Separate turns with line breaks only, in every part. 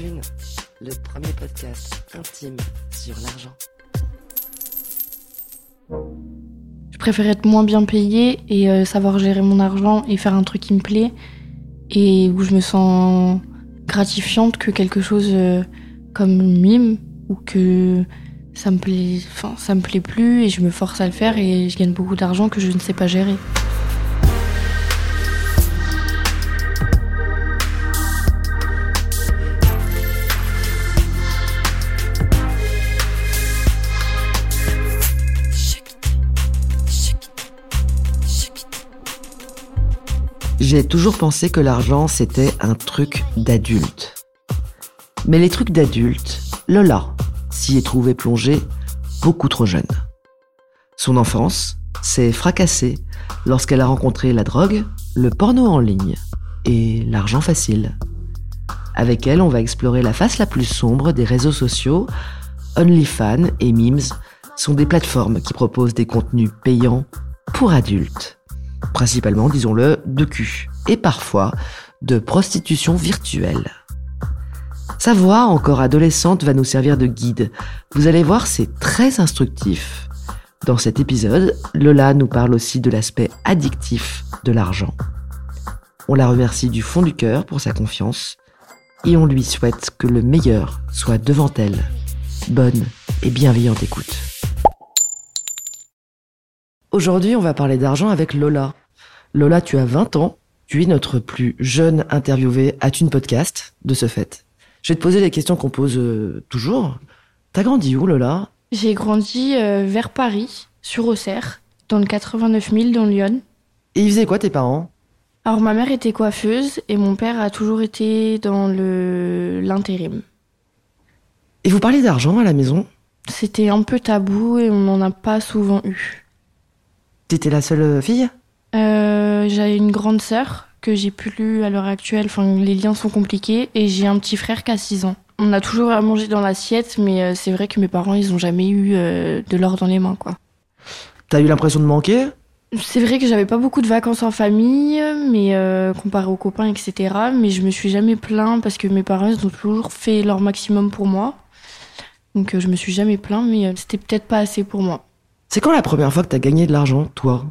Le premier podcast intime sur l'argent.
Je préfère être moins bien payée et euh, savoir gérer mon argent et faire un truc qui me plaît et où je me sens gratifiante que quelque chose euh, comme mime ou que ça ça me plaît plus et je me force à le faire et je gagne beaucoup d'argent que je ne sais pas gérer.
J'ai toujours pensé que l'argent c'était un truc d'adulte. Mais les trucs d'adulte, Lola s'y est trouvée plongée beaucoup trop jeune. Son enfance s'est fracassée lorsqu'elle a rencontré la drogue, le porno en ligne et l'argent facile. Avec elle, on va explorer la face la plus sombre des réseaux sociaux. OnlyFans et Memes sont des plateformes qui proposent des contenus payants pour adultes. Principalement, disons-le, de cul. Et parfois, de prostitution virtuelle. Sa voix, encore adolescente, va nous servir de guide. Vous allez voir, c'est très instructif. Dans cet épisode, Lola nous parle aussi de l'aspect addictif de l'argent. On la remercie du fond du cœur pour sa confiance et on lui souhaite que le meilleur soit devant elle. Bonne et bienveillante écoute. Aujourd'hui, on va parler d'argent avec Lola. Lola, tu as 20 ans, tu es notre plus jeune interviewée à Thune Podcast, de ce fait. Je vais te poser les questions qu'on pose euh, toujours. T'as grandi où, Lola?
J'ai grandi euh, vers Paris, sur Auxerre, dans le 89 000 dans Lyon.
Et ils faisaient quoi tes parents?
Alors ma mère était coiffeuse et mon père a toujours été dans le l'intérim.
Et vous parlez d'argent à la maison?
C'était un peu tabou et on n'en a pas souvent eu.
T'étais la seule fille?
Euh, j'ai une grande sœur que j'ai plus à l'heure actuelle. Enfin, les liens sont compliqués et j'ai un petit frère qui a 6 ans. On a toujours à manger dans l'assiette, mais euh, c'est vrai que mes parents, ils ont jamais eu euh, de l'or dans les mains, quoi.
T'as eu l'impression de manquer?
C'est vrai que j'avais pas beaucoup de vacances en famille, mais euh, comparé aux copains, etc. Mais je me suis jamais plaint parce que mes parents ils ont toujours fait leur maximum pour moi. Donc euh, je me suis jamais plaint, mais euh, c'était peut-être pas assez pour moi.
C'est quand la première fois que t'as gagné de l'argent, toi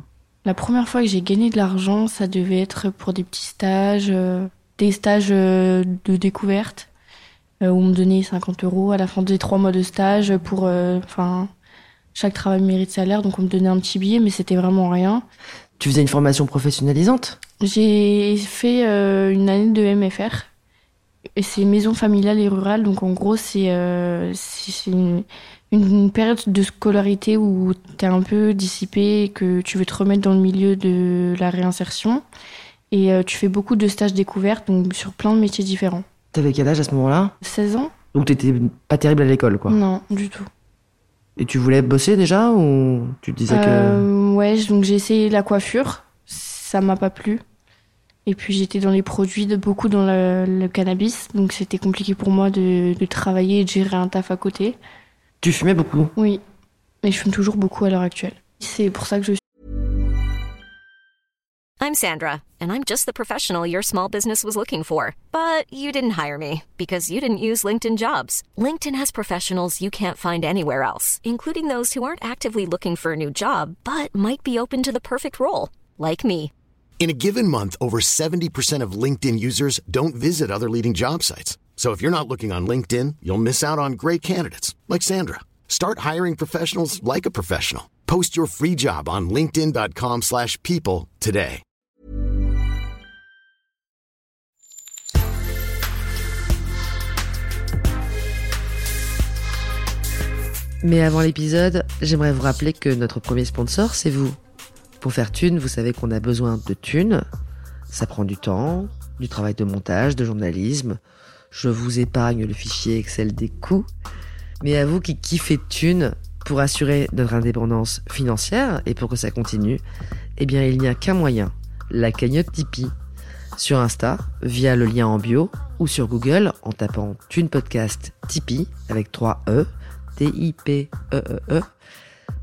La première fois que j'ai gagné de l'argent, ça devait être pour des petits stages, euh, des stages euh, de découverte, euh, où on me donnait 50 euros à la fin des trois mois de stage pour, enfin, chaque travail mérite salaire, donc on me donnait un petit billet, mais c'était vraiment rien.
Tu faisais une formation professionnalisante
J'ai fait euh, une année de MFR. Et c'est maison familiale et rurale, donc en gros c'est euh, une, une période de scolarité où t'es un peu dissipé et que tu veux te remettre dans le milieu de la réinsertion. Et euh, tu fais beaucoup de stages découvertes, donc sur plein de métiers différents.
T'avais quel âge à ce moment-là?
16 ans
Donc t'étais pas terrible à l'école, quoi.
Non, du tout.
Et tu voulais bosser déjà ou tu disais que...
Euh, ouais, donc j'ai essayé la coiffure, ça m'a pas plu. Et puis j'étais dans les produits, de beaucoup dans le, le cannabis, donc c'était compliqué pour moi de, de travailler et de gérer un taf à côté.
Tu fumais beaucoup
Oui, mais je fume toujours beaucoup à l'heure actuelle. C'est pour ça que je
I'm Sandra, and I'm just the professional your small business was looking for. But you didn't hire me because you didn't use LinkedIn jobs. LinkedIn has professionals you can't find anywhere else, including those who aren't actively looking for a new job but might be open to the perfect role, like me.
In a given month, over 70% of LinkedIn users don't visit other leading job sites. So if you're not looking on LinkedIn, you'll miss out on great candidates like Sandra. Start hiring professionals like a professional. Post your free job on linkedin.com/people today.
Mais avant l'épisode, j'aimerais vous rappeler que notre premier sponsor, c'est vous. Pour faire thune, vous savez qu'on a besoin de thunes. Ça prend du temps, du travail de montage, de journalisme. Je vous épargne le fichier Excel des coûts. Mais à vous qui kiffez thunes, pour assurer notre indépendance financière et pour que ça continue, eh bien il n'y a qu'un moyen, la cagnotte Tipeee. Sur Insta, via le lien en bio, ou sur Google en tapant Thune Podcast Tipeee avec 3 E, T-I-P-E-E-E.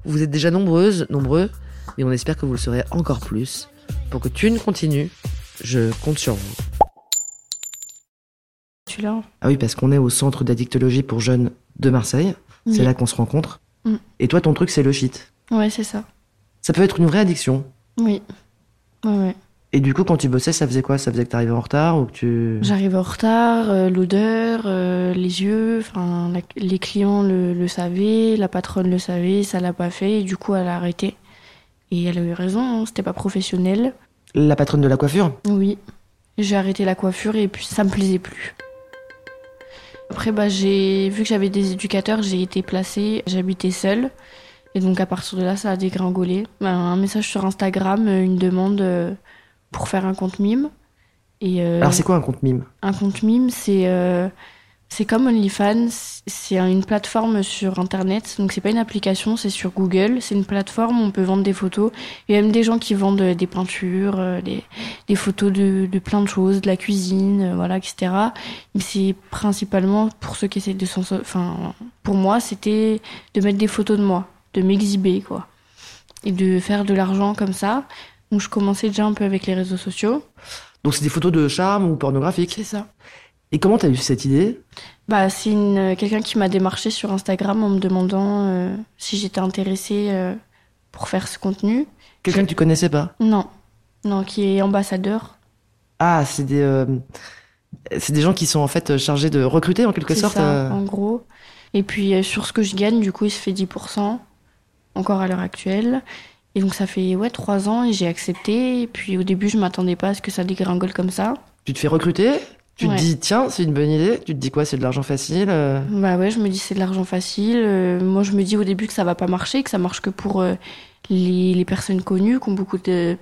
Vous êtes déjà nombreuses, nombreux, mais on espère que vous le serez encore plus. Pour que Thune continue, je compte sur vous.
Celui-là.
Ah oui, parce qu'on est au centre d'addictologie pour jeunes de Marseille. C'est là qu'on se rencontre.
Mm.
Et toi, ton truc, c'est le shit.
Ouais, c'est ça.
Ça peut être une vraie addiction.
Oui. Ouais, ouais.
Et du coup, quand tu bossais, ça faisait quoi? Ça faisait que t'arrivais en retard ou que tu...
J'arrive en retard, euh, l'odeur, euh, les yeux, enfin les clients le, le savaient, la patronne le savait, ça l'a pas fait, et du coup elle a arrêté. Et elle a eu raison, hein, c'était pas professionnel.
La patronne de la coiffure?
Oui, j'ai arrêté la coiffure et puis ça me plaisait plus. Après, bah, j'ai vu que j'avais des éducateurs, j'ai été placée, j'habitais seule. Et donc à partir de là, ça a dégringolé. Bah, un message sur Instagram, euh, une demande euh, pour faire un compte mime. Et, euh,
Alors, c'est quoi un compte mime?
un compte mime, c'est euh, c'est comme OnlyFans, c'est une plateforme sur internet. Donc c'est pas une application, c'est sur Google. C'est une plateforme où on peut vendre des photos. Il y a même des gens qui vendent euh, des peintures, euh, des, des photos de, de plein de choses, de la cuisine, euh, voilà, etc. Mais c'est principalement pour ceux qui essaient de s'en... Enfin, pour moi, c'était de mettre des photos de moi, de m'exhiber, quoi. Et de faire de l'argent comme ça. Donc je commençais déjà un peu avec les réseaux sociaux.
Donc, c'est des photos de charme ou pornographiques.
C'est ça.
Et comment t'as eu cette idée?
Bah, c'est une, quelqu'un qui m'a démarché sur Instagram en me demandant euh, si j'étais intéressée euh, pour faire ce contenu.
Quelqu'un que tu connaissais pas?
Non, non, qui est ambassadeur.
Ah, c'est des... euh, C'est des gens qui sont en fait chargés de recruter en quelque sorte.
ça,
euh,
en gros. Et puis euh, sur ce que je gagne, du coup, il se fait 10%, encore à l'heure actuelle. Et donc ça fait ouais trois ans et j'ai accepté. Et puis au début, je m'attendais pas à ce que ça dégringole comme ça.
Tu te fais recruter? Tu
Ouais.
te dis, tiens, c'est une bonne idée Tu te dis quoi C'est de l'argent facile euh
Bah ouais, je me dis c'est de l'argent facile. Euh, moi, je me dis au début que ça va pas marcher, que ça marche que pour euh, les, les personnes connues, qui ont beaucoup de,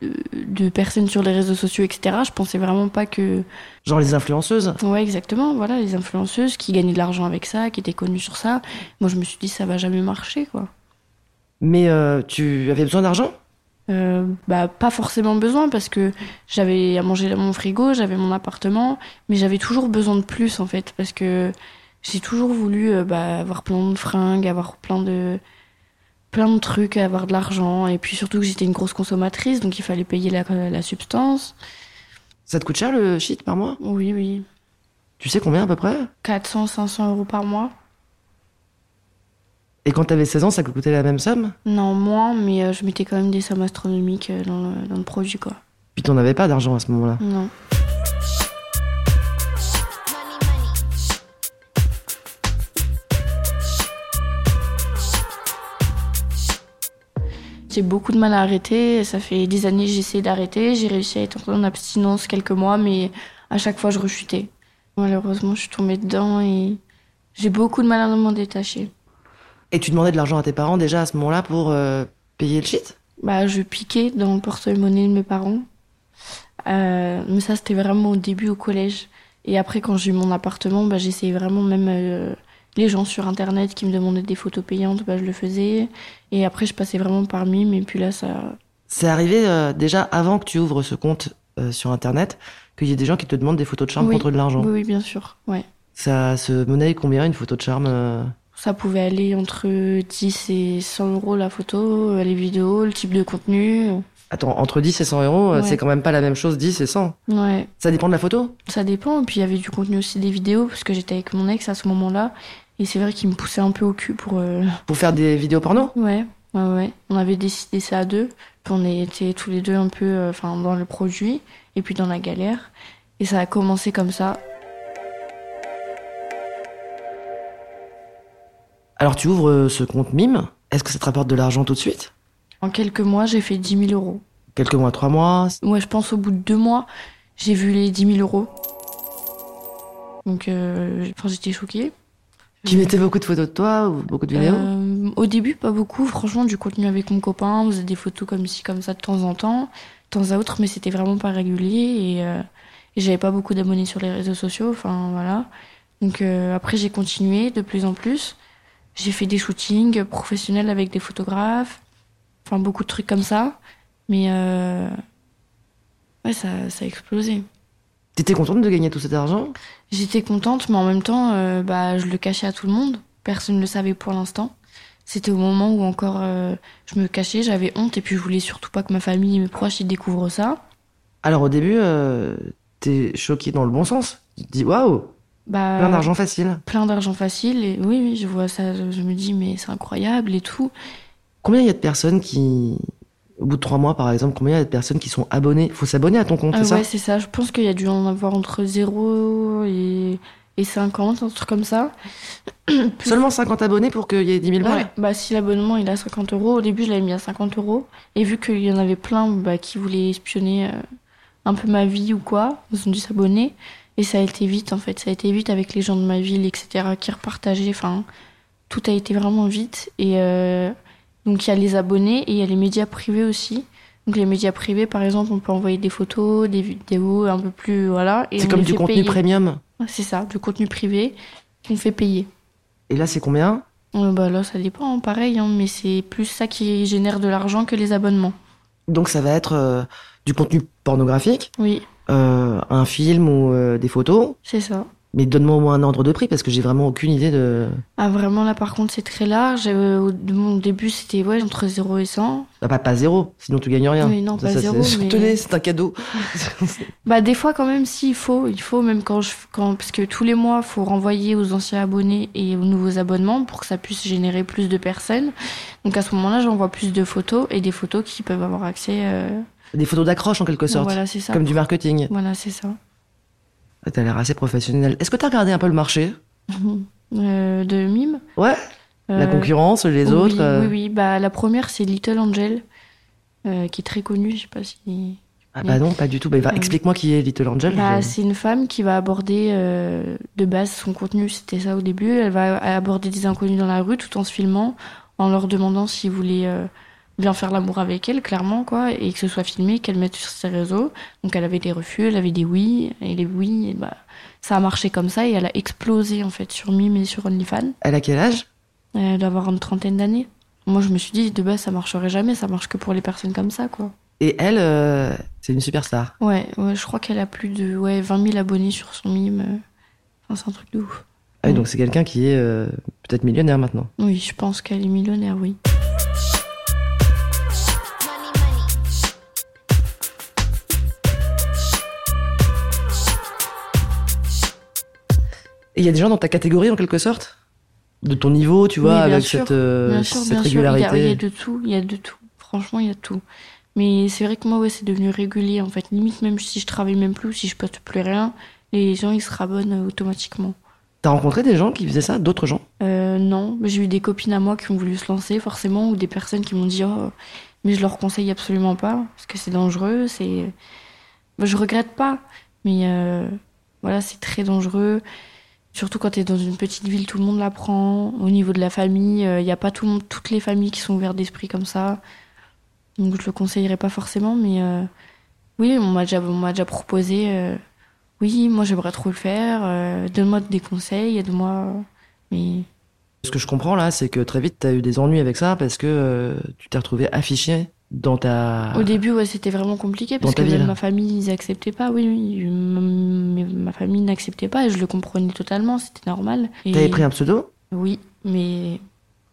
de, personnes sur les réseaux sociaux, etc. Je pensais vraiment pas que.
Genre les influenceuses
Ouais, exactement. Voilà, les influenceuses qui gagnaient de l'argent avec ça, qui étaient connues sur ça. Moi, je me suis dit ça va jamais marcher, quoi.
Mais tu avais besoin d'argent?
Euh, bah pas forcément besoin parce que j'avais à manger dans mon frigo, j'avais mon appartement, mais j'avais toujours besoin de plus en fait parce que j'ai toujours voulu euh, bah, avoir plein de fringues, avoir plein de plein de trucs, avoir de l'argent et puis surtout que j'étais une grosse consommatrice donc il fallait payer la, la substance.
Ça te coûte cher le shit par mois?
Oui oui,
Tu sais combien à peu près?
400 500 euros par mois.
Et quand t'avais 16 ans, ça coûtait la même somme?
Non moins, mais euh, je mettais quand même des sommes astronomiques euh, dans le, dans le produit quoi.
Puis t'en avais pas d'argent à ce moment-là?
Non. J'ai beaucoup de mal à arrêter. Ça fait des années que j'essaie d'arrêter. J'ai réussi à être en abstinence quelques mois, mais à chaque fois, je rechutais. Malheureusement, je suis tombée dedans et j'ai beaucoup de mal à m'en détacher.
Et tu demandais de l'argent à tes parents déjà à ce moment-là pour euh, payer le shit?
Bah, je piquais dans le porte-monnaie de mes parents. Euh, mais ça, c'était vraiment au début au collège. Et après, quand j'ai eu mon appartement, bah, j'essayais vraiment même euh, les gens sur Internet qui me demandaient des photos payantes, bah, je le faisais. Et après, je passais vraiment par mime. Et puis là, ça...
C'est arrivé euh, déjà avant que tu ouvres ce compte sur Internet qu'il y ait des gens qui te demandent des photos de charme
Oui.
contre de l'argent.
Oui, oui, bien sûr. Ouais.
Ça se monnaie combien une photo de charme
Ça pouvait aller entre 10 et 100 euros la photo, euh, les vidéos, le type de contenu.
Attends, entre 10 et 100 euros, euh,
Ouais.
c'est quand même pas la même chose 10 et 100.
Ouais.
Ça dépend de la photo
Ça dépend. Et puis il y avait du contenu aussi des vidéos, parce que j'étais avec mon ex à ce moment-là. Et c'est vrai qu'il me poussait un peu au cul pour. euh,
Pour faire des vidéos porno?
Ouais, ouais, ouais. On avait décidé ça à deux. Puis on était tous les deux un peu euh, dans le produit et puis dans la galère. Et ça a commencé comme ça.
Alors tu ouvres euh, ce compte mime, est-ce que ça te rapporte de l'argent tout de suite?
En quelques mois, j'ai fait 10 000 euros.
Quelques mois, trois mois?
Ouais, je pense au bout de deux mois, j'ai vu les 10 000 euros. Donc, euh, enfin, j'étais choquée.
Tu mettais beaucoup de photos de toi ou beaucoup de vidéos?
Euh, au début, pas beaucoup. Franchement, du contenu avec mon copain. On faisait des photos comme ci, comme ça de temps en temps, de temps à autre, mais c'était vraiment pas régulier. Et, euh, et j'avais pas beaucoup d'abonnés sur les réseaux sociaux. Enfin, voilà. Donc euh, après, j'ai continué de plus en plus. J'ai fait des shootings professionnels avec des photographes. Enfin, beaucoup de trucs comme ça. Mais euh, ouais, ça, ça a explosé.
T'étais contente de gagner tout cet argent?
J'étais contente, mais en même temps, euh, bah, je le cachais à tout le monde. Personne ne le savait pour l'instant. C'était au moment où encore euh, je me cachais, j'avais honte, et puis je voulais surtout pas que ma famille et mes proches découvrent ça.
Alors au début, t'es choqué dans le bon sens. Tu te dis waouh,
Bah,
Plein d'argent facile.
Plein d'argent facile. Et oui, oui, je vois ça. Je, me dis, mais c'est incroyable et tout.
Combien il y a de personnes qui, au bout de trois mois par exemple, combien il y a de personnes qui sont abonnées? Faut s'abonner à ton compte,
Ah
c'est
ouais,
ça
c'est ça. Je pense qu'il y a dû en avoir entre 0 et, et 50, un truc comme ça.
Seulement 50 abonnés pour qu'il y ait 10 000 balles?
Ouais, bah si l'abonnement il a 50 euros, au début je l'avais mis à 50 euros. Et vu qu'il y en avait plein bah, qui voulaient espionner euh, un peu ma vie ou quoi, ils ont dû s'abonner. Et ça a été vite en fait, ça a été vite avec les gens de ma ville, etc. qui repartageaient. Enfin, tout a été vraiment vite. Et euh, donc il y a les abonnés et il y a les médias privés aussi. Donc les médias privés, par exemple, on peut envoyer des photos, des vidéos un peu plus voilà.
C'est comme du contenu
payer.
premium.
C'est ça, du contenu privé qu'on fait payer.
Et là, c'est combien?
Euh, bah là, ça dépend, hein, pareil, hein, mais c'est plus ça qui génère de l'argent que les abonnements.
Donc ça va être euh, du contenu pornographique,
Oui,
euh, un film ou euh, des photos.
c'est ça.
Mais donne-moi au moins un ordre de prix parce que j'ai vraiment aucune idée de.
Ah, vraiment, là, par contre, c'est très large. Euh, au de mon début, c'était ouais, entre 0 et 100.
Ah, pas, pas zéro, sinon tu gagnes rien.
Oui, non, pas
Ça,
zéro,
c'est-
mais-
Tenez, c'est un cadeau.
Bah, des fois, quand même, si, il faut. Il faut, même quand je. Quand, parce que tous les mois, il faut renvoyer aux anciens abonnés et aux nouveaux abonnements pour que ça puisse générer plus de personnes. Donc, à ce moment-là, j'envoie plus de photos et des photos qui peuvent avoir accès. euh,
Des photos d'accroche en quelque sorte.
Voilà, ça.
Comme du marketing.
Voilà, c'est ça.
Ah, T'as l'air assez professionnel. Est-ce que t'as regardé un peu le marché?
Euh, de mime.
Ouais. La
Euh,
concurrence, les
oui,
autres. euh,
Oui, oui. Bah, la première, c'est Little Angel, qui est très connue. Je sais pas si.
Ah bah non, pas du tout. Bah, Explique-moi qui est Little Angel.
Bah,
Je-
c'est une femme qui va aborder de base son contenu, c'était ça au début. Elle va aborder des inconnus dans la rue tout en se filmant, en leur demandant s'ils voulaient bien faire l'amour avec elle, clairement, quoi, et que ce soit filmé, qu'elle mette sur ses réseaux. Donc elle avait des refus, elle avait des oui, et les oui, et bah, ça a marché comme ça, et elle a explosé en fait sur Mime et sur OnlyFans.
Elle a quel âge?
Elle doit avoir une trentaine d'années. Moi, je me suis dit, de base, ça marcherait jamais, ça marche que pour les personnes comme ça, quoi.
Et elle, euh, c'est une superstar.
Ouais, ouais, je crois qu'elle a plus de ouais, 20 000 abonnés sur son mime. euh. Enfin, c'est un truc de ouf.
Ah oui, donc c'est quelqu'un qui est euh, peut-être millionnaire maintenant.
Oui, je pense qu'elle est millionnaire, oui.
Il y a des gens dans ta catégorie en quelque sorte? De ton niveau, tu vois,
Oui,
avec
sûr.
cette, euh,
bien sûr,
cette
bien sûr. Il y,
régularité.
a, il y a de tout, il y a de tout. Franchement, il y a de tout. Mais c'est vrai que moi, ouais, c'est devenu régulier, en fait. Limite, même si je travaille même plus, si je poste plus rien, les gens, ils se rabonnent euh, automatiquement.
T'as rencontré des gens qui faisaient ça? D'autres gens?
Euh, non, j'ai eu des copines à moi qui ont voulu se lancer, forcément, ou des personnes qui m'ont dit, oh, mais je leur conseille absolument pas, parce que c'est dangereux, c'est. Bah, je regrette pas, mais euh, voilà, c'est très dangereux. Surtout quand t'es dans une petite ville, tout le monde l'apprend. Au niveau de la famille, il n'y a pas tout toutes les familles qui sont ouvertes d'esprit comme ça. Donc je le conseillerais pas forcément, mais euh, oui, on m'a déjà, proposé. euh, oui, moi j'aimerais trop le faire. euh, donne-moi des conseils, aide-moi. Mais
Ce que je comprends là, c'est que très vite, t'as eu des ennuis avec ça parce que euh, tu t'es retrouvé affiché dans ta.
Au début, ouais, c'était vraiment compliqué parce que même ma famille, ils acceptaient pas. Oui, oui, ma, ma famille n'acceptait pas et je le comprenais totalement, c'était normal. Et-
T'avais pris un pseudo?
Oui, mais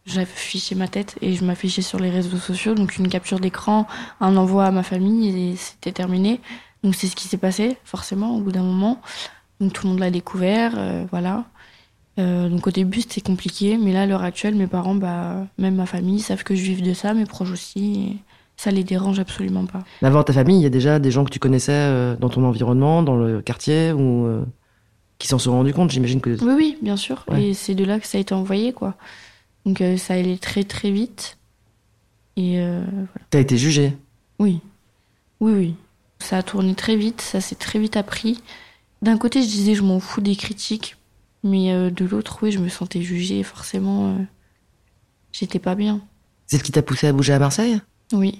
j'affichais ma tête et je m'affichais sur les réseaux sociaux, donc une capture d'écran, un envoi à ma famille et c'était terminé. Donc c'est ce qui s'est passé, forcément, au bout d'un moment. Donc tout le monde l'a découvert, euh, voilà. Euh, donc au début c'était compliqué, mais là à l'heure actuelle, mes parents, bah, même ma famille, savent que je vive de ça, mes proches aussi. et ça les dérange absolument pas.
Mais Avant ta famille, il y a déjà des gens que tu connaissais euh, dans ton environnement, dans le quartier, ou euh, qui s'en sont rendus compte, j'imagine que.
Oui, oui, bien sûr.
Ouais.
Et c'est de là que ça a été envoyé, quoi. Donc euh, ça allait très très vite. Et euh,
T'as été jugé.
Oui, oui, oui. Ça a tourné très vite, ça s'est très vite appris. D'un côté, je disais, je m'en fous des critiques, mais de l'autre, oui, je me sentais jugée, forcément, j'étais pas bien.
C'est ce qui t'a poussé à bouger à Marseille?
Oui,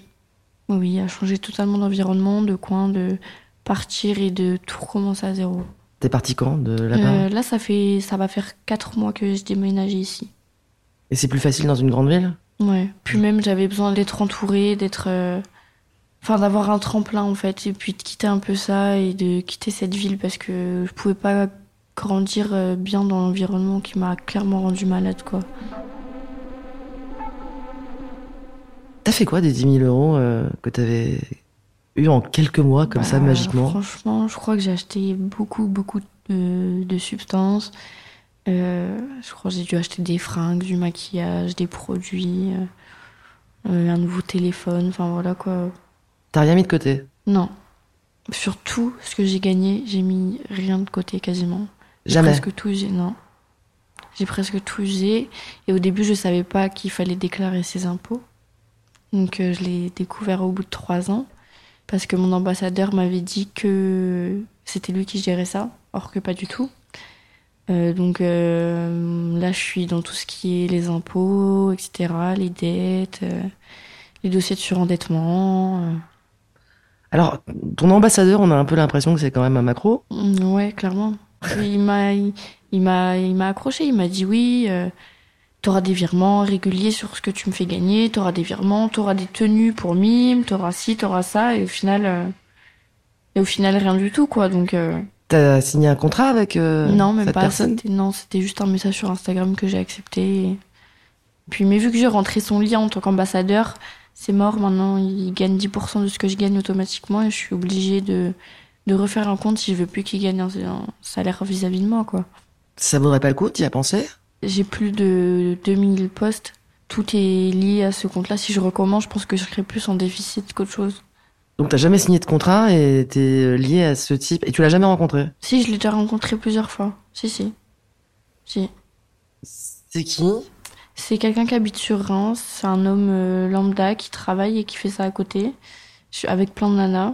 oui, à changer totalement d'environnement, de coin, de partir et de tout recommencer à zéro.
T'es parti quand de là-bas
Euh, là, ça fait, ça va faire quatre mois que j'ai déménagé ici.
Et c'est plus facile dans une grande ville?
Ouais. Puis même, j'avais besoin d'être entourée, d'être. euh, Enfin, d'avoir un tremplin, en fait, et puis de quitter un peu ça et de quitter cette ville parce que je pouvais pas grandir euh, bien dans l'environnement qui m'a clairement rendu malade, quoi.
T'as fait quoi des 10 000 euros euh, que t'avais eu en quelques mois, comme ça,
Bah,
magiquement
Franchement, je crois que j'ai acheté beaucoup, beaucoup de de, substances. Euh, je crois que j'ai dû acheter des fringues, du maquillage, des produits, euh, un nouveau téléphone, enfin voilà quoi.
T'as rien mis de côté
Non. Sur tout ce que j'ai gagné, j'ai mis rien de côté quasiment. J'ai
Jamais.
Presque tout usé, non. J'ai presque tout usé. Et au début, je savais pas qu'il fallait déclarer ses impôts. Donc euh, je l'ai découvert au bout de trois ans. Parce que mon ambassadeur m'avait dit que c'était lui qui gérait ça, or que pas du tout. Euh, donc euh, là, je suis dans tout ce qui est les impôts, etc., les dettes, les dossiers de surendettement.
Alors, ton ambassadeur, on a un peu l'impression que c'est quand même un macro.
Mm, Ouais, clairement. Il m'a, il, il m'a accroché. Il m'a dit oui. T'auras des virements réguliers sur ce que tu me fais gagner. T'auras des virements. T'auras des tenues pour mime. T'auras ci, t'auras ça. Et au final, euh, et au final rien du tout quoi. Donc euh,
T'as signé un contrat avec euh,
non, même
cette
pas.
personne?
C'était, non, c'était juste un message sur Instagram que j'ai accepté. Et Puis, mais vu que j'ai rentré son lien en tant qu'ambassadeur, c'est mort. Maintenant, il gagne 10% de ce que je gagne automatiquement et je suis obligée de, de refaire un compte si je veux plus qu'il gagne un, un salaire vis-à-vis de moi, quoi.
Ça vaudrait pas le coup, t'y as pensé
J'ai plus de 2000 postes. Tout est lié à ce compte-là. Si je recommence, je pense que je serai plus en déficit qu'autre chose.
Donc t'as jamais signé de contrat et t'es lié à ce type et tu l'as jamais rencontré?
Si, je l'ai déjà rencontré plusieurs fois. Si, si. Si.
C'est qui?
C'est quelqu'un qui habite sur Reims. C'est un homme euh, lambda qui travaille et qui fait ça à côté. Je suis avec plein de nanas.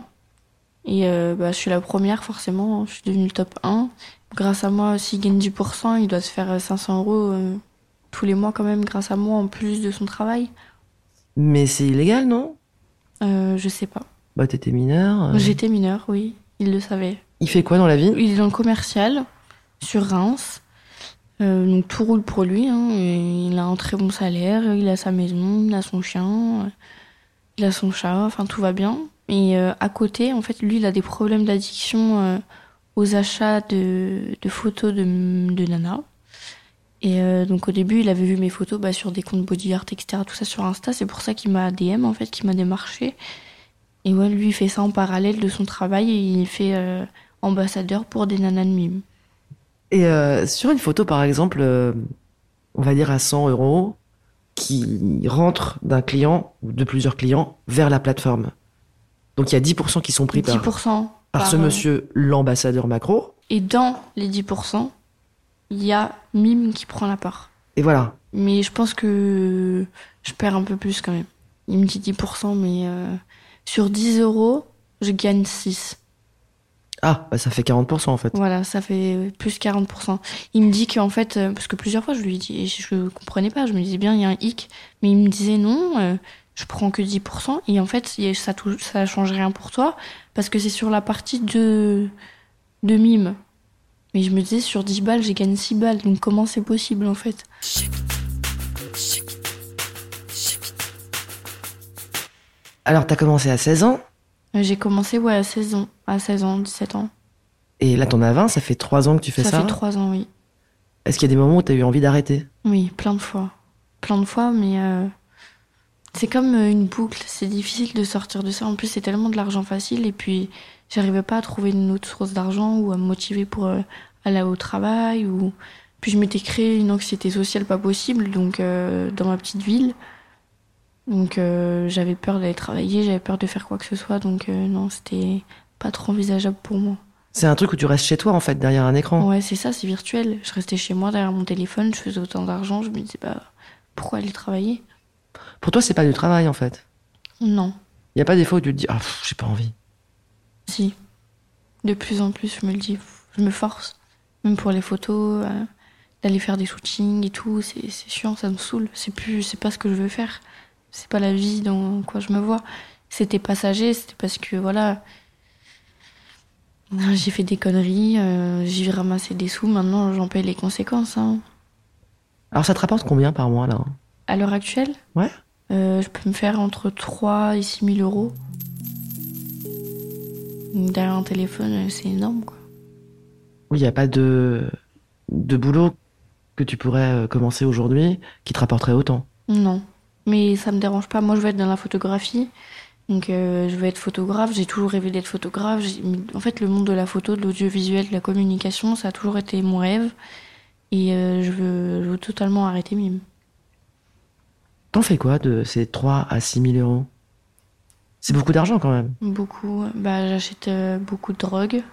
Et euh, bah, je suis la première, forcément. Je suis devenue le top 1. Grâce à moi, s'il gagne 10%, il doit se faire euh, 500 euros euh, tous les mois quand même, grâce à moi, en plus de son travail.
Mais c'est illégal, non?
Euh, je sais pas.
Bah t'étais mineur. euh.
J'étais mineure, oui. Il le savait.
Il fait quoi dans la vie?
Il est dans le commercial, sur Reims. Euh, donc tout roule pour lui. Hein, il a un très bon salaire, il a sa maison, il a son chien, euh, il a son chat, enfin tout va bien. Et euh, à côté, en fait, lui, il a des problèmes d'addiction euh, aux achats de, de photos de, de Nana. Et euh, donc au début, il avait vu mes photos bah, sur des comptes body art, etc. Tout ça sur Insta. C'est pour ça qu'il m'a DM, en fait, qu'il m'a démarché. Et ouais, lui, il fait ça en parallèle de son travail et il fait euh, ambassadeur pour des nanas de mime.
Et euh, sur une photo, par exemple, on va dire à 100 euros, qui rentre d'un client ou de plusieurs clients vers la plateforme. Donc il y a 10% qui sont pris par,
10%
par
par,
ce
euh,
monsieur, l'ambassadeur macro.
Et dans les 10%, il y a Mime qui prend la part.
Et voilà.
Mais je pense que je perds un peu plus quand même. Il me dit 10%, mais euh, sur 10 euros, je gagne 6.
Ah, bah ça fait 40% en fait.
Voilà, ça fait plus 40%. Il me dit qu'en fait, euh, parce que plusieurs fois je lui ai dit, et je ne comprenais pas, je me disais bien, il y a un hic, mais il me disait non, euh, je prends que 10%, et en fait, ça ça change rien pour toi, parce que c'est sur la partie de, de mime. Mais je me disais, sur 10 balles, j'ai gagné 6 balles, donc comment c'est possible en fait?
Alors t'as commencé à 16 ans,
J'ai commencé, ouais, à 16 ans, à 16 ans, 17 ans.
et là t'en as 20, ça fait 3 ans que tu fais ça.
ça fait 3 ans, oui.
Est-ce qu'il y a des moments où t'as eu envie d'arrêter?
Oui, plein de fois. Plein de fois, mais euh, c'est comme euh, une boucle. C'est difficile de sortir de ça. En plus, c'est tellement de l'argent facile. Et puis, j'arrivais pas à trouver une autre source d'argent ou à me motiver pour euh, aller au travail. Ou... Puis, je m'étais créé une anxiété sociale pas possible, donc euh, dans ma petite ville. Donc, euh, j'avais peur d'aller travailler, j'avais peur de faire quoi que ce soit. Donc, euh, non, c'était pas trop envisageable pour moi.
C'est un truc où tu restes chez toi en fait, derrière un écran.
Ouais, c'est ça, c'est virtuel. Je restais chez moi derrière mon téléphone, je faisais autant d'argent, je me disais, bah, pourquoi aller travailler?
Pour toi, c'est pas du travail en fait.
Non,
Il y a pas des fois où tu te dis, ah, j'ai pas envie.
si. De plus en plus, je me le dis, je me force. Même pour les photos, euh, d'aller faire des shootings et tout, c'est c'est chiant, ça me saoule. C'est plus, c'est pas ce que je veux faire. C'est pas la vie dans quoi je me vois. C'était passager, c'était parce que voilà. J'ai fait des conneries, euh, j'ai ramassé des sous, maintenant j'en paye les conséquences. Hein.
Alors ça te rapporte combien par mois là?
À l'heure actuelle,
Ouais.
Euh, je peux me faire entre 3 et 6 000 euros. Derrière un téléphone, euh, c'est énorme, quoi.
Oui, il n'y a pas de, de boulot que tu pourrais euh, commencer aujourd'hui qui te rapporterait autant.
Non. Mais ça me dérange pas. Moi, je veux être dans la photographie. Donc euh, je veux être photographe, j'ai toujours rêvé d'être photographe. En fait, le monde de la photo, de l'audiovisuel, de la communication, ça a toujours été mon rêve. Et euh, je, veux, je veux totalement arrêter mime.
T'en fais quoi de ces 3 à 6 000 euros? C'est beaucoup d'argent quand même.
Beaucoup. Bah, j'achète euh, beaucoup de drogue,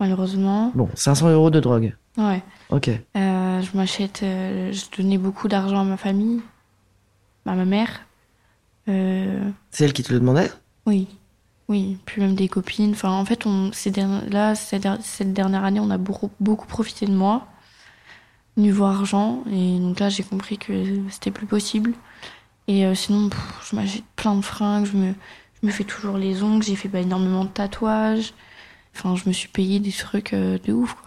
malheureusement.
Bon, 500 euros de drogue.
Ouais.
Ok.
Euh, je m'achète. euh, je donnais beaucoup d'argent à ma famille, à ma mère. Euh,
C'est elle qui te le demandait?
Oui. Oui. Puis même des copines. Enfin, en fait, on, ces derni- là, der- cette dernière année, on a beaucoup, beaucoup profité de moi, niveau argent. Et donc là, j'ai compris que c'était plus possible. Et euh, sinon, pff, je m'achète plein de fringues. Je me, je me fais toujours les ongles. J'ai fait bah, énormément de tatouages. Enfin, je me suis payé des trucs euh, de ouf, quoi.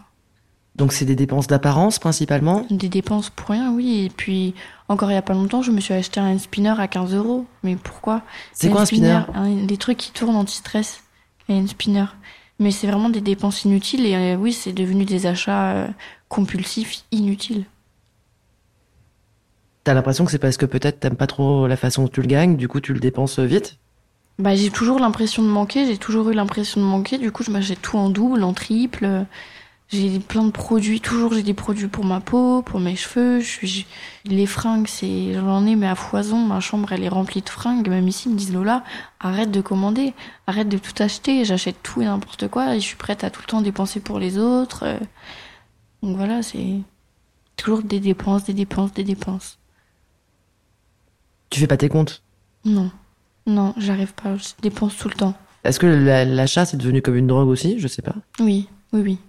Donc c'est des dépenses d'apparence principalement?
Des dépenses pour rien, oui. Et puis, encore il y a pas longtemps, je me suis acheté un spinner à 15 euros. Mais pourquoi?
C'est quoi un spinner
un- Des trucs qui tournent anti-stress. Et un spinner. Mais c'est vraiment des dépenses inutiles. Et euh, oui, c'est devenu des achats euh, compulsifs inutiles.
T'as l'impression que c'est parce que peut-être t'aimes pas trop la façon dont tu le gagnes, du coup tu le dépenses vite?
Bah, j'ai toujours l'impression de manquer. J'ai toujours eu l'impression de manquer. Du coup, je m'achète tout en double, en triple. J'ai plein de produits. Toujours, j'ai des produits pour ma peau, pour mes cheveux. Je suis, les fringues, c'est, j'en ai, mais à foison. Ma chambre, elle est remplie de fringues. Même ici, ils me disent, Lola, arrête de commander. Arrête de tout acheter. J'achète tout et n'importe quoi. Et je suis prête à tout le temps dépenser pour les autres. Donc voilà, c'est toujours des dépenses, des dépenses, des dépenses.
Tu fais pas tes comptes?
Non. Non, j'arrive pas. Je dépense tout le temps.
Est-ce que la- l'achat c'est devenu comme une drogue aussi? Je sais pas.
Oui, oui, oui.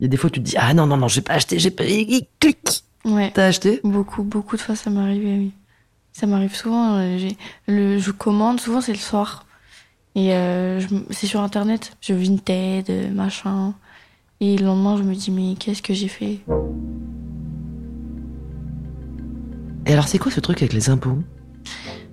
Il y a des fois où tu te dis ah non non non j'ai pas acheté, j'ai pas clic.
Ouais.
T'as acheté?
Beaucoup, beaucoup de fois, ça m'est arrivé, oui. Ça m'arrive souvent. euh, le, je commande, souvent c'est le soir. Et euh, je c'est sur internet. Je Vinted, euh, machin. Et le lendemain, je me dis, mais qu'est-ce que j'ai fait?
Et alors c'est quoi ce truc avec les impôts?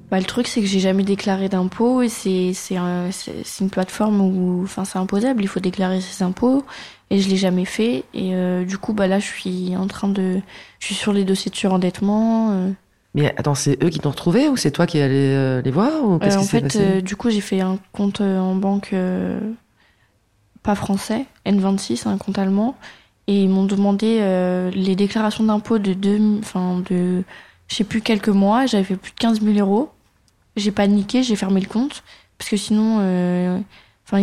Bah, Le truc, c'est que j'ai jamais déclaré d'impôts. Et c'est c'est un- c'est- c'est une plateforme où enfin, c'est imposable. Il faut déclarer ses impôts. Et je l'ai jamais fait. Et euh, du coup, bah, là, je suis en train de. Je suis sur les dossiers de surendettement. euh.
Mais attends, c'est eux qui t'ont retrouvé ou c'est toi qui es allé euh, les voir ou qu'est-ce
Euh, en fait, du coup, j'ai fait un compte en banque pas français, N26, un compte allemand, et ils m'ont demandé euh, les déclarations d'impôts de deux, enfin de, je sais plus quelques mois. J'avais fait plus de 15 000 euros. J'ai paniqué, j'ai fermé le compte parce que sinon, euh, enfin,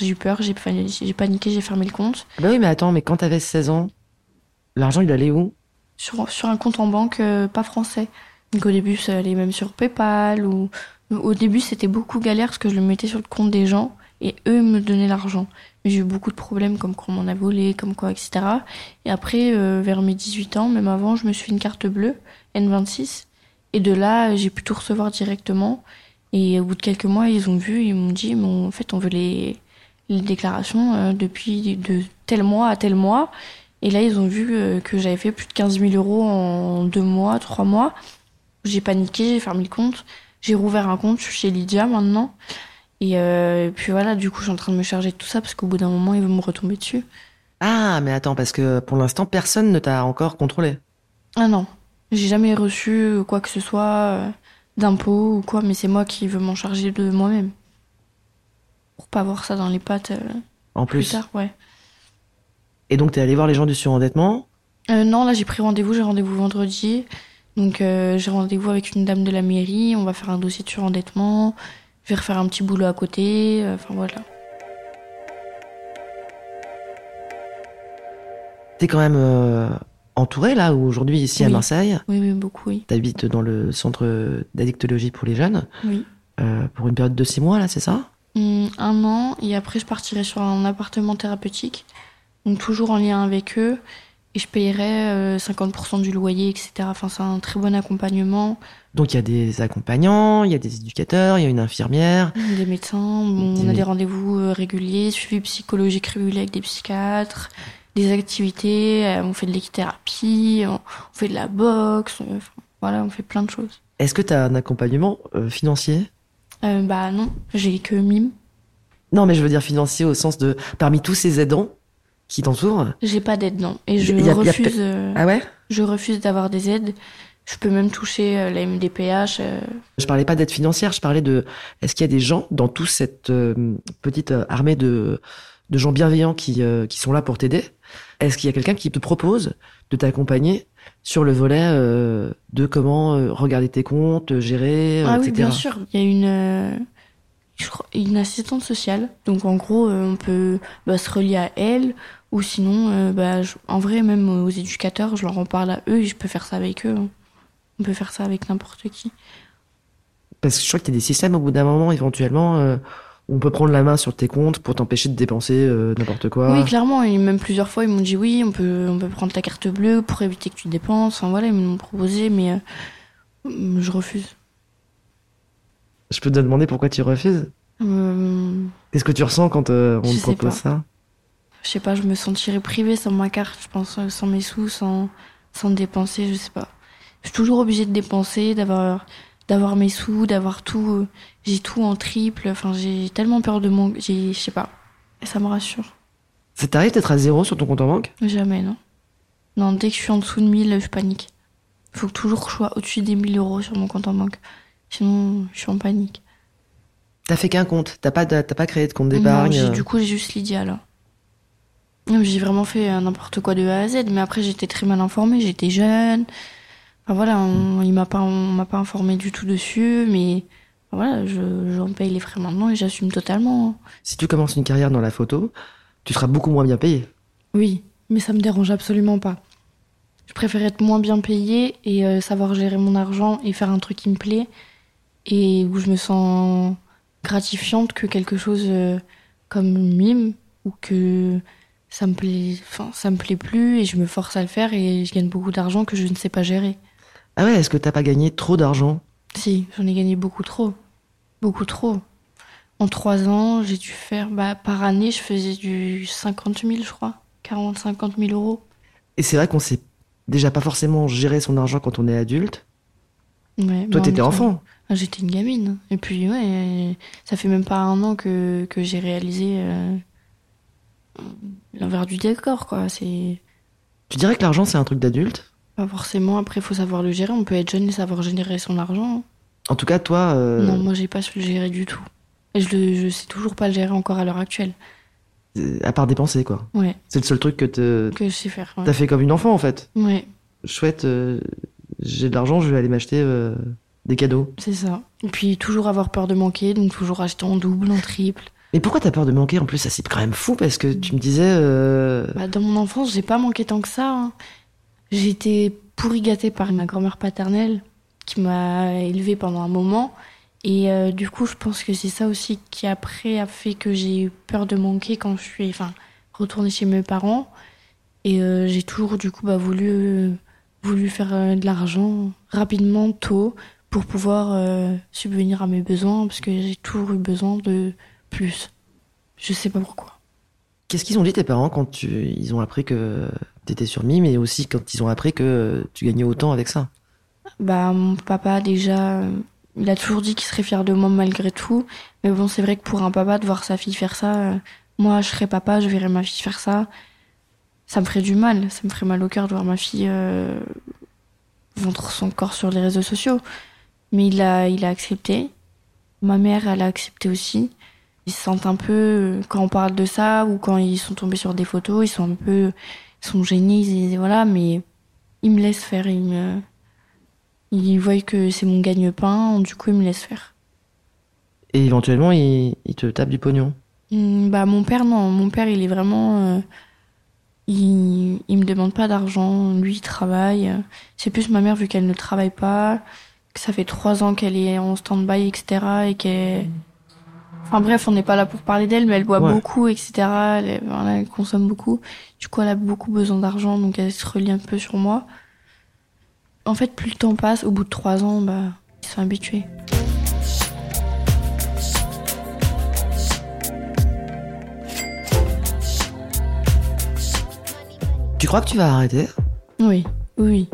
j'ai eu peur, j'ai paniqué, j'ai fermé le compte
Ah Bah oui mais attends, mais quand t'avais 16 ans, l'argent il allait où?
Sur sur un compte en banque euh, pas français. Donc au début, ça allait même sur PayPal ou au début, c'était beaucoup galère parce que je le mettais sur le compte des gens et eux me donnaient l'argent. J'ai eu beaucoup de problèmes comme qu'on m'en a volé, comme quoi, etc. Et après, euh, vers mes 18 ans, même avant, je me suis fait une carte bleue, N26. Et de là, j'ai pu tout recevoir directement. Et au bout de quelques mois, ils ont vu, ils m'ont dit, mais en fait, on veut les, les déclarations euh, depuis de tel mois à tel mois. Et là, ils ont vu euh, que j'avais fait plus de 15 000 euros en deux mois, trois mois. J'ai paniqué, j'ai fermé le compte. J'ai rouvert un compte, chez Lydia maintenant. Et euh, puis voilà, du coup, je suis en train de me charger de tout ça parce qu'au bout d'un moment, ils vont me retomber dessus.
Ah mais attends parce que pour l'instant personne ne t'a encore contrôlé.
Ah non, j'ai jamais reçu quoi que ce soit euh, d'impôts ou quoi, mais c'est moi qui veux m'en charger de moi-même. Pour pas avoir ça dans les pattes euh,
En
plus
plus.
tard, ouais.
Et donc t'es allé voir les gens du surendettement?
Euh, non, là j'ai pris rendez-vous, j'ai rendez-vous vendredi. Donc euh, j'ai rendez-vous avec une dame de la mairie, on va faire un dossier de surendettement, vais refaire un petit boulot à côté, euh, enfin voilà.
T'es quand même euh, entouré là aujourd'hui ici à. Marseille?
Oui, oui, beaucoup, oui.
T'habites dans le centre d'addictologie pour les jeunes?
Oui.
euh, pour une période de six mois là, c'est ça?
Hum, un an, et après je partirai sur un appartement thérapeutique, donc toujours en lien avec eux, et je payerai euh, 50% du loyer, etc. Enfin c'est un très bon accompagnement,
Donc il y a des accompagnants, il y a des éducateurs, il y a une infirmière.
des médecins, on a
Des-
rendez-vous euh, réguliers, suivi psychologique régulier avec des psychiatres, des activités, euh, on fait de l'équithérapie, on, fait de la boxe, on- voilà, on fait plein de choses.
Est-ce que t'as un accompagnement euh, financier?
Euh, bah non, j'ai que mime.
Non, mais je veux dire financier au sens de parmi tous ces aidants qui t'entourent.
J'ai pas d'aide, non. Et je
Y a- y a
refuse, euh,
Ah ouais?
je refuse d'avoir des aides. Je peux même toucher euh, la MDPH. euh,
Je parlais pas d'aide financière, je parlais de est-ce qu'il y a des gens dans toute cette petite armée de, de gens bienveillants qui, qui sont là pour t'aider? Est-ce qu'il y a quelqu'un qui te propose de t'accompagner sur le volet de comment regarder tes comptes, gérer,
Ah oui, bien sûr. Il y a une, je crois, une assistante sociale. Donc en gros, euh, on peut bah, se relier à elle. Ou sinon, euh, bah, je- en vrai, même aux éducateurs, je leur en parle à eux et je peux faire ça avec eux. hein. On peut faire ça avec n'importe qui.
Parce que je crois qu'il y a des systèmes au bout d'un moment, éventuellement, euh, où on peut prendre la main sur tes comptes pour t'empêcher de dépenser euh, n'importe quoi.
Oui, clairement. Et même plusieurs fois, ils m'ont dit oui, on peut, on peut prendre ta carte bleue pour éviter que tu dépenses. Enfin voilà, ils m'ont proposé, mais euh, je refuse.
Je peux te demander pourquoi tu refuses
Euh,
Qu'est-ce que tu ressens quand euh, on
Je
te propose
pas.
ça
je sais pas, je me sentirais privée sans ma carte, je pense, euh, sans mes sous, sans, sans dépenser, je sais pas. Je suis toujours obligée de dépenser, d'avoir, d'avoir mes sous, d'avoir tout. J'ai tout en triple, enfin, j'ai tellement peur de j'ai, je sais pas. Et ça me rassure.
Ça t'arrive d'être à zéro sur ton compte en banque?
Jamais, non. Non, dès que je suis en dessous de 1000, je panique. Il faut toujours que je sois au-dessus des 1000 euros sur mon compte en banque. Sinon, je suis en panique.
T'as fait qu'un compte, t'as pas, t'as pas créé de compte d'épargne.
du coup, j'ai juste Lydia, là. Non, J'ai vraiment fait euh, n'importe quoi de A à Z, mais après, j'étais très mal informée, j'étais jeune. Enfin, voilà, on, il m'a pas, on m'a pas informé du tout dessus, mais voilà, je, j'en paye les frais maintenant et j'assume totalement.
Si tu commences une carrière dans la photo, tu seras beaucoup moins bien payé.
Oui, mais ça me dérange absolument pas. Je préfère être moins bien payée et euh, savoir gérer mon argent et faire un truc qui me plaît et où je me sens gratifiante que quelque chose euh, comme une mime ou que ça me plaît, enfin ça me plaît plus et je me force à le faire et je gagne beaucoup d'argent que je ne sais pas gérer.
Ah ouais, est-ce que t'as pas gagné trop d'argent?
Si, j'en ai gagné beaucoup trop, beaucoup trop. En trois ans, j'ai dû faire, bah, par année, je faisais du 50 000, je crois, 40, 50 000 euros.
Et c'est vrai qu'on sait déjà pas forcément gérer son argent quand on est adulte.
Ouais,
Toi,
bah,
t'étais
en-
enfant.
Ah, J'étais une gamine. Et puis, ouais, ça fait même pas un an que, que j'ai réalisé euh, l'envers du décor, quoi. C'est
Tu dirais que l'argent, c'est un truc d'adulte?
Pas forcément. Après, il faut savoir le gérer. On peut être jeune et savoir générer son argent.
En tout cas, toi, euh,
Non, moi, j'ai pas su le gérer du tout. Et je, le, je sais toujours pas le gérer encore à l'heure actuelle.
euh, à part dépenser, quoi.
Ouais,
C'est le seul truc que te-
que je sais faire. Ouais.
t'as fait comme une enfant, en fait.
Ouais,
Chouette, euh, j'ai de l'argent, je vais aller m'acheter euh, des cadeaux.
c'est ça. Et puis, toujours avoir peur de manquer, donc toujours acheter en double, en triple.
Mais pourquoi t'as peur de manquer En plus, ça c'est quand même fou parce que tu me disais. euh,
Bah, dans mon enfance, j'ai pas manqué tant que ça. hein. J'ai été pourri gâtée par ma grand-mère paternelle qui m'a élevée pendant un moment. Et euh, du coup, je pense que c'est ça aussi qui après a fait que j'ai eu peur de manquer quand je suis enfin, retournée chez mes parents. Et euh, j'ai toujours du coup bah, voulu, voulu faire de l'argent rapidement, tôt, pour pouvoir euh, subvenir à mes besoins, parce que j'ai toujours eu besoin de plus. Je sais pas pourquoi.
Qu'est-ce qu'ils ont dit tes parents quand tu... ils ont appris que t'étais sur Mime et aussi quand ils ont appris que tu gagnais autant avec ça?
Bah, mon papa, déjà, il a toujours dit qu'il serait fier de moi malgré tout. Mais bon, c'est vrai que pour un papa, de voir sa fille faire ça, euh, moi, je serais papa, je verrais ma fille faire ça. Ça me ferait du mal. Ça me ferait mal au cœur de voir ma fille euh, vendre son corps sur les réseaux sociaux. Mais il a, il a accepté. Ma mère, elle a accepté aussi. Ils se sentent un peu, quand on parle de ça, ou quand ils sont tombés sur des photos, ils sont un peu, ils sont gênés, ils voilà, mais ils me laissent faire, ils me, ils voient que c'est mon gagne-pain, du coup ils me laissent faire.
Et éventuellement, ils, ils te tapent du pognon?
Hmm, Bah mon père non, mon père il est vraiment, euh, il, il me demande pas d'argent, lui il travaille. C'est plus ma mère vu qu'elle ne travaille pas, que ça fait trois ans qu'elle est en stand-by etc et qu'elle, enfin bref on n'est pas là pour parler d'elle mais elle boit
Ouais.
beaucoup etc. Elle, voilà, elle consomme beaucoup. Du coup elle a beaucoup besoin d'argent donc elle se relie un peu sur moi. En fait plus le temps passe, au bout de trois ans bah ils sont habitués.
Tu crois que tu vas arrêter?
Oui, oui, oui.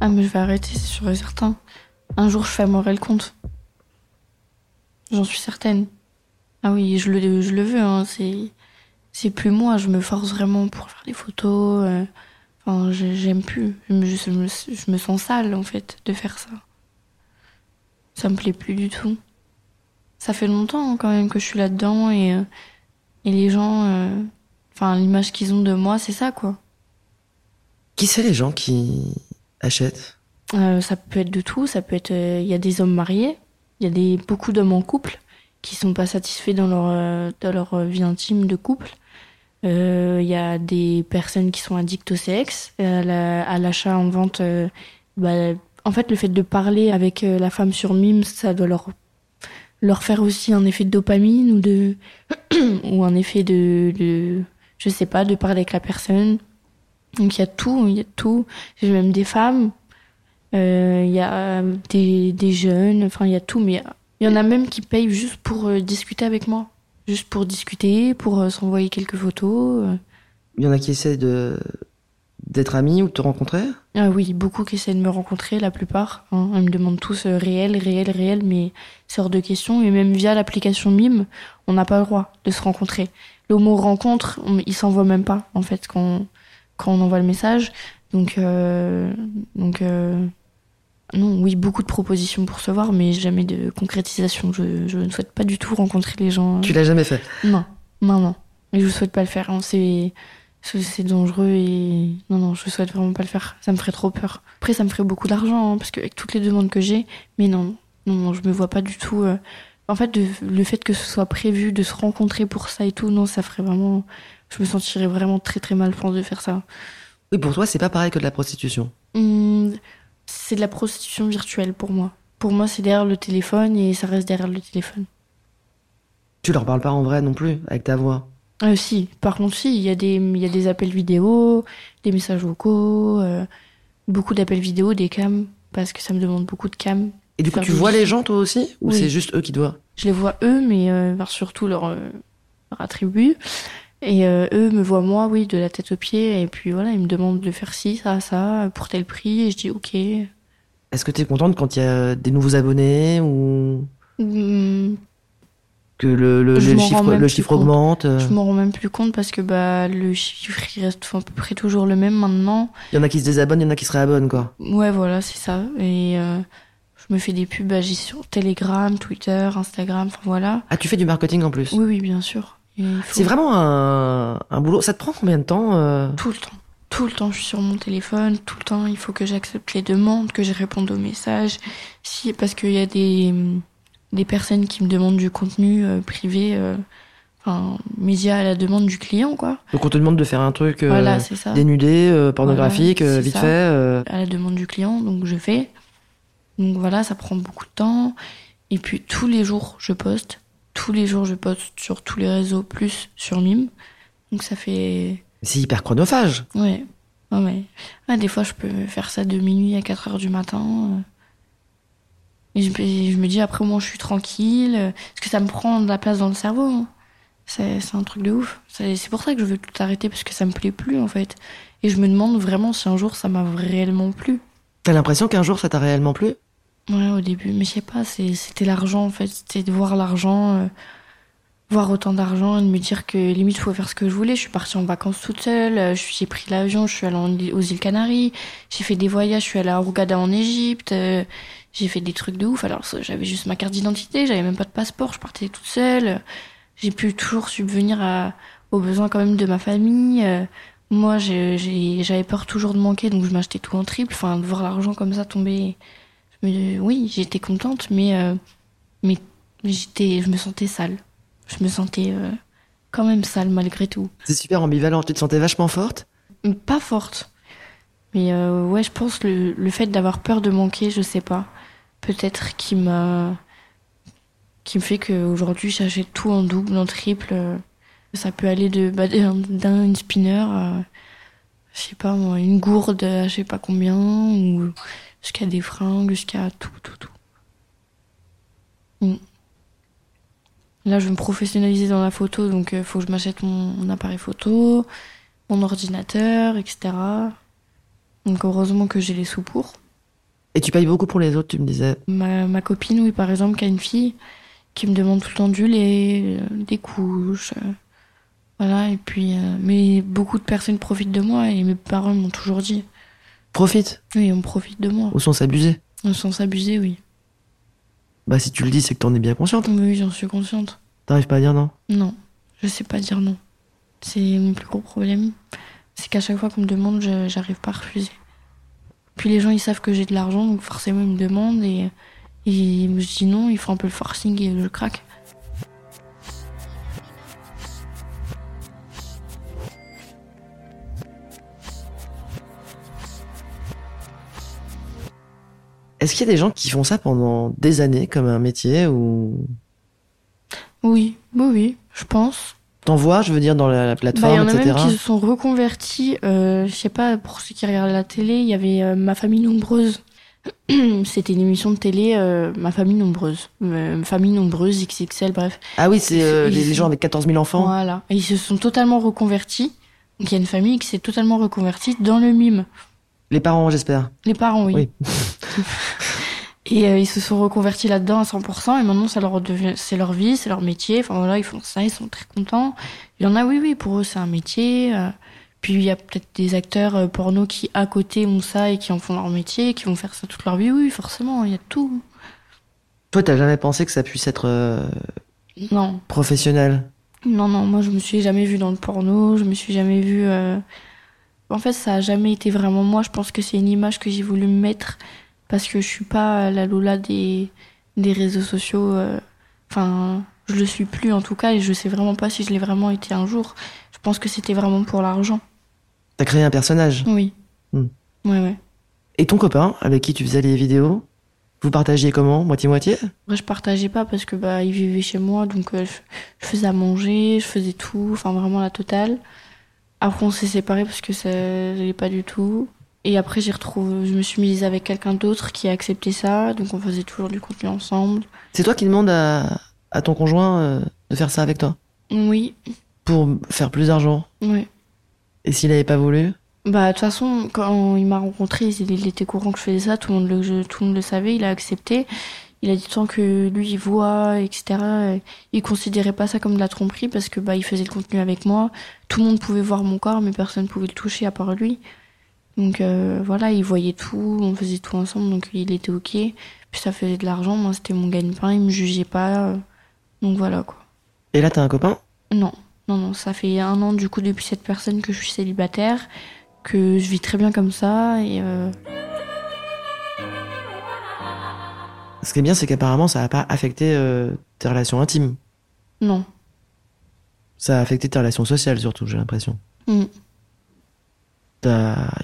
Ah, mais je vais arrêter, c'est sûr et certain. Un jour, je fermerai le compte. J'en suis certaine. Ah oui, je le, je le veux, hein. C'est, c'est plus moi. Je me force vraiment pour faire des photos. euh. Enfin, j'aime plus. Je me, je me- je me sens sale, en fait, de faire ça. Ça me plaît plus du tout. Ça fait longtemps, hein, quand même, que je suis là-dedans et, euh, et les gens. euh, Enfin, l'image qu'ils ont de moi, c'est ça, quoi.
Qui c'est les gens qui achètent?
Euh, ça peut être de tout. Ça peut être. euh, Il y a des hommes mariés. Il y a des, beaucoup d'hommes en couple qui sont pas satisfaits dans leur, euh, dans leur euh, vie intime de couple. Euh, Il y a des personnes qui sont addictes au sexe, à la- à l'achat en vente. bah, en fait, le fait de parler avec la femme sur mime, ça doit leur leur faire aussi un effet de dopamine ou de ou un effet de, de je sais pas de parler avec la personne. Donc il y a tout, il y a tout. J'ai même des femmes, il y a des, des jeunes, enfin il y a tout, mais il y en a même qui payent juste pour euh, discuter avec moi, juste pour discuter, pour euh, s'envoyer quelques photos. euh.
Il y en a qui essaient de d'être amis ou de te rencontrer?
Ah oui, beaucoup qui essaient de me rencontrer, la plupart. Hein. Ils me demandent tous euh, réel, réel, réel, mais c'est hors de question. Et même via l'application Mime, on n'a pas le droit de se rencontrer. Le mot rencontre, on- il s'envoie même pas, en fait, quand, quand on envoie le message. Donc, euh, donc euh, non, oui, beaucoup de propositions pour se voir, mais jamais de concrétisation. Je, je ne souhaite pas du tout rencontrer les gens.
Tu l'as jamais fait?
Non, non, non. Et je souhaite pas le faire. hein. C'est, dangereux et non, non, je souhaite vraiment pas le faire. Ça me ferait trop peur. Après, ça me ferait beaucoup d'argent hein, parce que avec toutes les demandes que j'ai, mais non, non, non, je me vois pas du tout. euh, En fait, de- le fait que ce soit prévu de se rencontrer pour ça et tout, non, ça ferait vraiment. Je me sentirais vraiment très très mal, je pense, de faire ça.
Oui, pour toi, c'est pas pareil que de la prostitution.
Hum, c'est de la prostitution virtuelle pour moi. Pour moi, c'est derrière le téléphone et ça reste derrière le téléphone.
Tu leur parles pas en vrai non plus, avec ta voix?
Euh, si, par contre, si, il y, a des- il y a des appels vidéo, des messages vocaux, euh, beaucoup d'appels vidéo, des cams, parce que ça me demande beaucoup de cams.
Et du coup, tu vois les gens toi aussi Ou
Oui.
c'est juste eux qui te voient?
Je les vois eux, mais euh, surtout leur, leur attribut. Et euh, eux me voient moi, oui, de la tête aux pieds. Et puis voilà, ils me demandent de faire ci, ça, ça, pour tel prix. Et je dis ok.
Est-ce que t'es contente quand il y a des nouveaux abonnés ou
Hum,
que le, le, chiffre, le chiffre augmente euh,
Je m'en rends même plus compte parce que bah le chiffre il reste à peu près toujours le même maintenant.
Il y en a qui se désabonnent, il y en a qui se réabonnent, quoi.
Ouais, voilà, c'est ça. Et euh, je me fais des pubs, bah, j'ai sur Telegram, Twitter, Instagram, enfin voilà.
Ah, tu fais du marketing en plus
Oui, oui, bien sûr.
C'est vraiment un, un boulot. Ça te prend combien de temps euh
Tout le temps. Tout le temps, je suis sur mon téléphone. Tout le temps, il faut que j'accepte les demandes, que je réponde aux messages. Si, parce qu'il y a des, des personnes qui me demandent du contenu euh, privé, euh, enfin, média à la demande du client, quoi.
Donc on te demande de faire un truc
Voilà, c'est ça.
dénudé, pornographique,
Voilà,
vite
ça.
fait.
à la demande du client, donc je fais. Donc voilà, ça prend beaucoup de temps. Et puis tous les jours, je poste. Tous les jours, je poste sur tous les réseaux, plus sur Mime. Donc ça fait...
C'est hyper chronophage.
Ouais. Des fois, je peux faire ça de minuit à 4 heures du matin. euh. Et je, me dis, après, moi, je suis tranquille. euh, Parce que ça me prend de la place dans le cerveau. hein. C'est un truc de ouf. C'est c'est pour ça que je veux tout arrêter, parce que ça me plaît plus, en fait. Et je me demande vraiment si un jour, ça m'a réellement plu.
T'as l'impression qu'un jour ça t'a réellement plu?
Ouais, au début, mais je sais pas, c'était l'argent en fait, c'était de voir l'argent, euh, voir autant d'argent et de me dire que limite faut faire ce que je voulais. Je suis partie en vacances toute seule, euh, je j'ai pris l'avion, je suis allée aux îles Canaries, j'ai fait des voyages, je suis allée à Hurghada en Égypte, euh, j'ai fait des trucs de ouf. Alors j'avais juste ma carte d'identité, j'avais même pas de passeport, je partais toute seule. J'ai pu toujours subvenir à, aux besoins quand même de ma famille. euh, moi, j'avais peur toujours de manquer, donc je m'achetais tout en triple. Enfin, de voir l'argent comme ça tomber me- oui, j'étais contente, mais, euh, mais j'étais, je me sentais sale. Je me sentais euh, quand même sale malgré tout.
C'est super ambivalent. Tu te sentais vachement forte?
Pas forte. Mais euh, ouais, je pense le, le fait d'avoir peur de manquer, je sais pas. Peut-être qui m'a. qui me fait qu'aujourd'hui j'achète tout en double, en triple. euh, Ça peut aller de bah, d'un d'un spinner à. je sais pas moi, une gourde à je sais pas combien, ou jusqu'à des fringues, jusqu'à tout, tout, tout. Mm. Là, je veux me professionnaliser dans la photo, donc il faut que je m'achète mon, mon appareil photo, mon ordinateur, etc. Donc heureusement que j'ai les sous pour.
Et tu payes beaucoup pour les autres, tu me disais.
Ma, ma copine, oui, par exemple, qui a une fille qui me demande tout le temps du lait, euh, des couches. euh, Voilà, et puis, euh, mais beaucoup de personnes profitent de moi et mes parents m'ont toujours dit.
Profite.
Oui, on profite de moi.
Au sens abusé.
Au sens abusé, oui.
Bah, si tu le dis, c'est que t'en es bien consciente.
Oui, j'en suis consciente.
T'arrives pas à dire non?
Non, je sais pas dire non. C'est mon plus gros problème. C'est qu'à chaque fois qu'on me demande, j'arrive pas à refuser. Puis les gens, ils savent que j'ai de l'argent, donc forcément, ils me demandent et, et je dis non, ils font un peu le forcing et je craque.
Est-ce qu'il y a des gens qui font ça pendant des années comme un métier ou?
Oui, oui, oui, je pense.
t'en vois, je veux dire, dans la, la
Bah, il y
plateforme,
en a
etc.
même qui se sont reconvertis. Euh, je sais pas, pour ceux qui regardent la télé, il y avait euh, Ma famille nombreuse. C'était une émission de télé, euh, Ma famille nombreuse. Euh, famille nombreuse, XXL, bref.
Ah oui, c'est euh, les, les gens avec 14 000 enfants.
Voilà. Et ils se sont totalement reconvertis. Donc il y a une famille qui s'est totalement reconvertie dans le mime.
Les parents, j'espère.
Les parents, oui.
Oui.
et euh, ils se sont reconvertis là-dedans à 100%. Et maintenant, ça leur devient, c'est leur vie, c'est leur métier. Enfin voilà, ils font ça, ils sont très contents. Il y en a, oui, oui, pour eux, c'est un métier. euh. Puis il y a peut-être des acteurs euh, porno qui, à côté, ont ça et qui en font leur métier, qui vont faire ça toute leur vie. Oui, forcément, il y a tout.
Toi, t'as jamais pensé que ça puisse être euh,
Non.
professionnel?
Non, non, moi je me suis jamais vue dans le porno, je me suis jamais vue. euh, En fait, ça a jamais été vraiment moi. Je pense que c'est une image que j'ai voulu me mettre parce que je suis pas la Lola des, des réseaux sociaux. euh, Enfin, je le suis plus en tout cas et je sais vraiment pas si je l'ai vraiment été un jour. Je pense que c'était vraiment pour l'argent.
T'as créé un personnage.
Oui.
Hmm.
Ouais, ouais.
Et ton copain, avec qui tu faisais les vidéos, vous partagiez comment? Moitié-moitié?
Je partageais pas parce que bah il vivait chez moi, donc euh, je faisais à manger, je faisais tout, enfin vraiment la totale. Après, on s'est séparés parce que ça n'allait pas du tout. Et après, j'ai retrouvé, je me suis mise avec quelqu'un d'autre qui a accepté ça, donc on faisait toujours du contenu ensemble.
C'est toi qui demandes à, à ton conjoint euh, de faire ça avec toi?
Oui,
Pour faire plus d'argent?
Oui.
Et s'il avait pas voulu?
Bah de toute façon, quand il m'a rencontré, il, était courant que je faisais ça, tout le monde le, tout le monde le savait, il a accepté. Il a dit tant que lui il voit, etc. Il considérait pas ça comme de la tromperie parce que bah il faisait le contenu avec moi. Tout le monde pouvait voir mon corps, mais personne pouvait le toucher à part lui. Donc euh, voilà, il voyait tout, on faisait tout ensemble, donc il était ok. Puis ça faisait de l'argent, moi c'était mon gagne-pain, il me jugeait pas. euh, donc voilà quoi.
Et là, t'as un copain?
Non, non, non, ça fait un an du coup depuis cette personne que je suis célibataire, que je vis très bien comme ça et euh,
Ce qui est bien, c'est qu'apparemment, ça a pas affecté euh, tes relations intimes.
non.
Ça a affecté tes relations sociales, surtout, j'ai l'impression.
Mm.
Il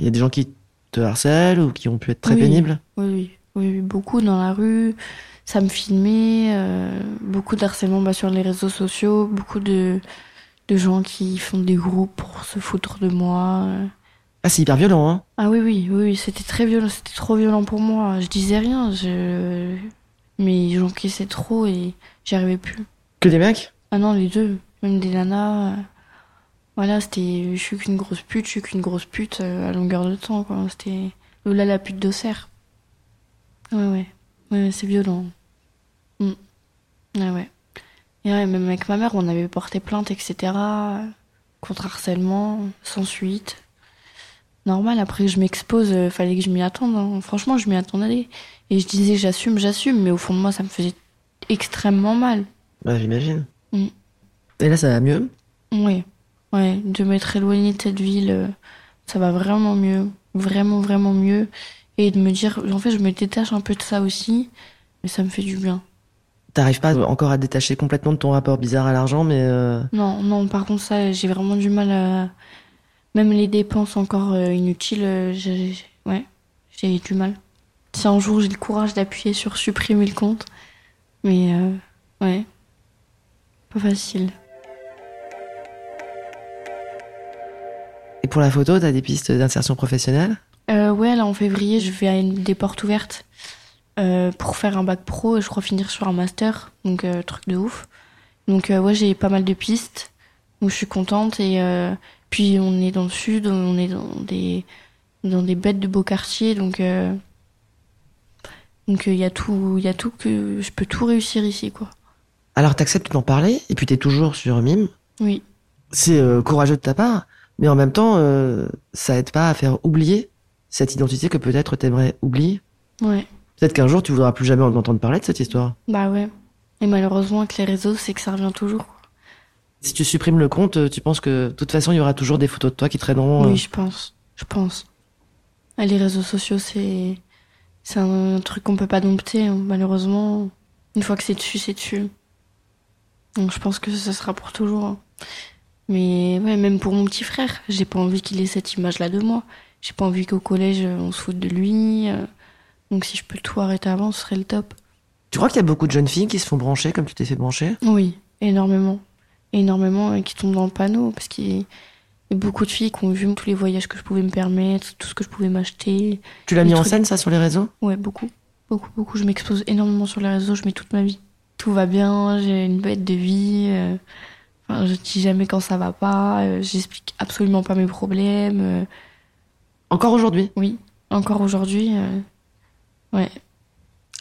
y a des gens qui te harcèlent ou qui ont pu être très
Oui.
pénibles?
Oui, oui, oui, oui, beaucoup dans la rue, ça me filmait, euh, beaucoup d'harcèlement bah, sur les réseaux sociaux, beaucoup de, de gens qui font des groupes pour se foutre de moi.
Ah, c'est hyper violent, hein
Ah oui, oui, oui, oui, c'était très violent, c'était trop violent pour moi. Je disais rien, je... mais j'encaissais trop et j'y arrivais plus.
Que des mecs?
Ah non, les deux, même des nanas. Voilà, c'était je suis qu'une grosse pute, je suis qu'une grosse pute euh, à longueur de temps, quoi. C'était Lola la pute d'Auxerre. Ouais, ouais. Ouais, c'est violent. Mm. Ouais, ouais. Et ouais, même avec ma mère, on avait porté plainte, etc. Contre harcèlement, sans suite. Normal, après je m'expose, euh, fallait que je m'y attende. hein. Franchement, je m'y attendais. Et je disais j'assume, j'assume, mais au fond de moi, ça me faisait extrêmement mal.
Bah, j'imagine.
Mm.
Et là, ça va mieux?
Oui, ouais, de m'être éloignée de cette ville, euh, ça va vraiment mieux, vraiment, vraiment mieux. Et de me dire, en fait, je me détache un peu de ça aussi, mais ça me fait du bien.
T'arrives pas encore à détacher complètement de ton rapport bizarre à l'argent, mais euh,
Non, non, par contre, ça, j'ai vraiment du mal à. Même les dépenses encore euh, inutiles, euh, j'ai, ouais, du mal. Si un jour j'ai le courage d'appuyer sur supprimer le compte, mais euh, ouais, pas facile.
Et pour la photo, t'as des pistes d'insertion professionnelle?
Euh, ouais, là en février, je vais à une des portes ouvertes euh, pour faire un bac pro et je crois finir sur un master, donc euh, truc de ouf. Donc ouais, j'ai pas mal de pistes, donc je suis contente et puis on est dans le sud, on est dans des dans des bêtes de beaux quartiers, donc euh, donc il y a tout, il y a tout que je peux tout réussir ici quoi.
Alors, t'acceptes d'en parler, et puis t'es toujours sur Mime.
Oui.
C'est euh, courageux de ta part, mais en même temps, euh, ça aide pas à faire oublier cette identité que peut-être t'aimerais oublier.
Ouais.
Peut-être qu'un jour, tu voudras plus jamais en entendre parler de cette histoire.
Bah ouais. Et malheureusement, avec les réseaux, c'est que ça revient toujours.
Si tu supprimes le compte, euh, tu penses que de toute façon, il y aura toujours des photos de toi qui traîneront. euh,
Oui, je pense. Je pense. Ah, Les réseaux sociaux, c'est c'est un truc qu'on peut pas dompter. hein. Malheureusement, une fois que c'est dessus, c'est dessus. Donc je pense que ça sera pour toujours. hein. Mais ouais, même pour mon petit frère, j'ai pas envie qu'il ait cette image-là de moi. J'ai pas envie qu'au collège euh, on se foute de lui. Donc si je peux tout arrêter avant, ce serait le top.
Tu crois qu'il y a beaucoup de jeunes filles qui se font brancher comme tu t'es fait brancher?
Oui, énormément. Énormément et qui tombent dans le panneau parce qu'il y a beaucoup de filles qui ont vu tous les voyages que je pouvais me permettre, tout ce que je pouvais m'acheter.
Tu l'as mis en scène, ça, sur les réseaux?
Ouais, beaucoup. Beaucoup, beaucoup. Je m'expose énormément sur les réseaux, je mets toute ma vie. Tout va bien, j'ai une bête de vie. euh, Enfin, je dis jamais quand ça va pas. euh, J'explique absolument pas mes problèmes. euh,
Encore aujourd'hui?
Oui, encore aujourd'hui. euh, Ouais,